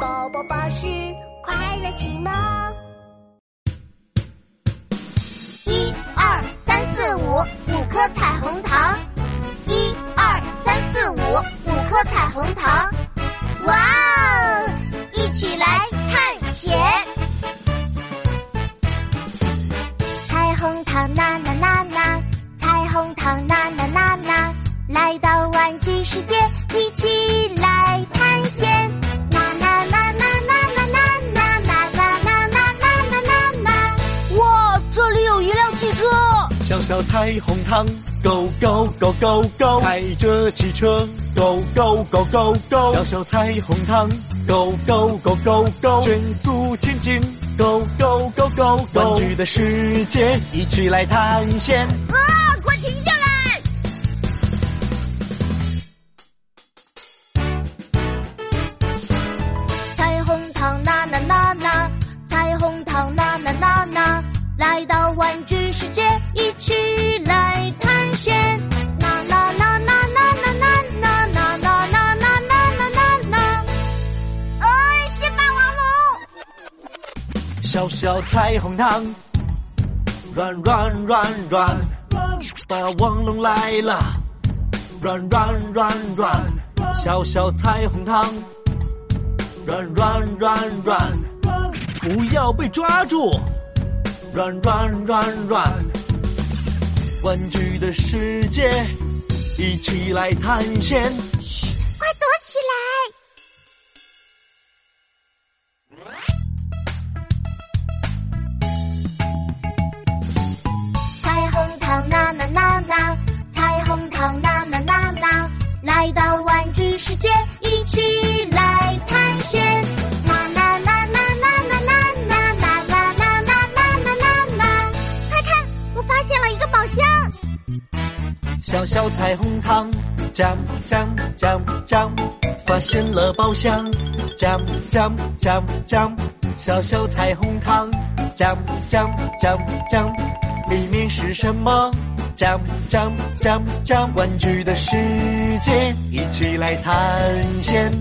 宝宝巴士快乐启蒙。一二三四五，五颗彩虹糖。一二三四五，五颗彩虹糖。哇哦！一起来探险。彩虹糖呐呐呐呐，彩虹糖呐呐呐呐，来到玩具世界，一起来汽车。小小彩虹糖，Go Go Go Go Go，开着汽车，Go Go Go Go Go，小小彩虹糖，Go Go Go Go Go，全速前进，Go Go Go Go Go，玩具的世界一起来探险。啊，来到玩具世界，一起来探险。呐呐呐呐呐呐呐呐呐呐呐呐呐呐呐！哎，是霸王龙！小小彩虹糖，软软软软，霸王龙来了，软软软软，小小彩虹糖，软软软软，不要被抓住，软软软软，玩具的世界，一起来探险。嘘快躲起来！彩虹糖呐呐呐呐，彩虹糖呐呐呐呐，来到玩具世界，小小彩虹糖，奖奖奖奖，发现了宝箱，奖奖奖奖，小小彩虹糖，奖奖奖奖，里面是什么？奖奖奖奖，玩具的世界，一起来探险。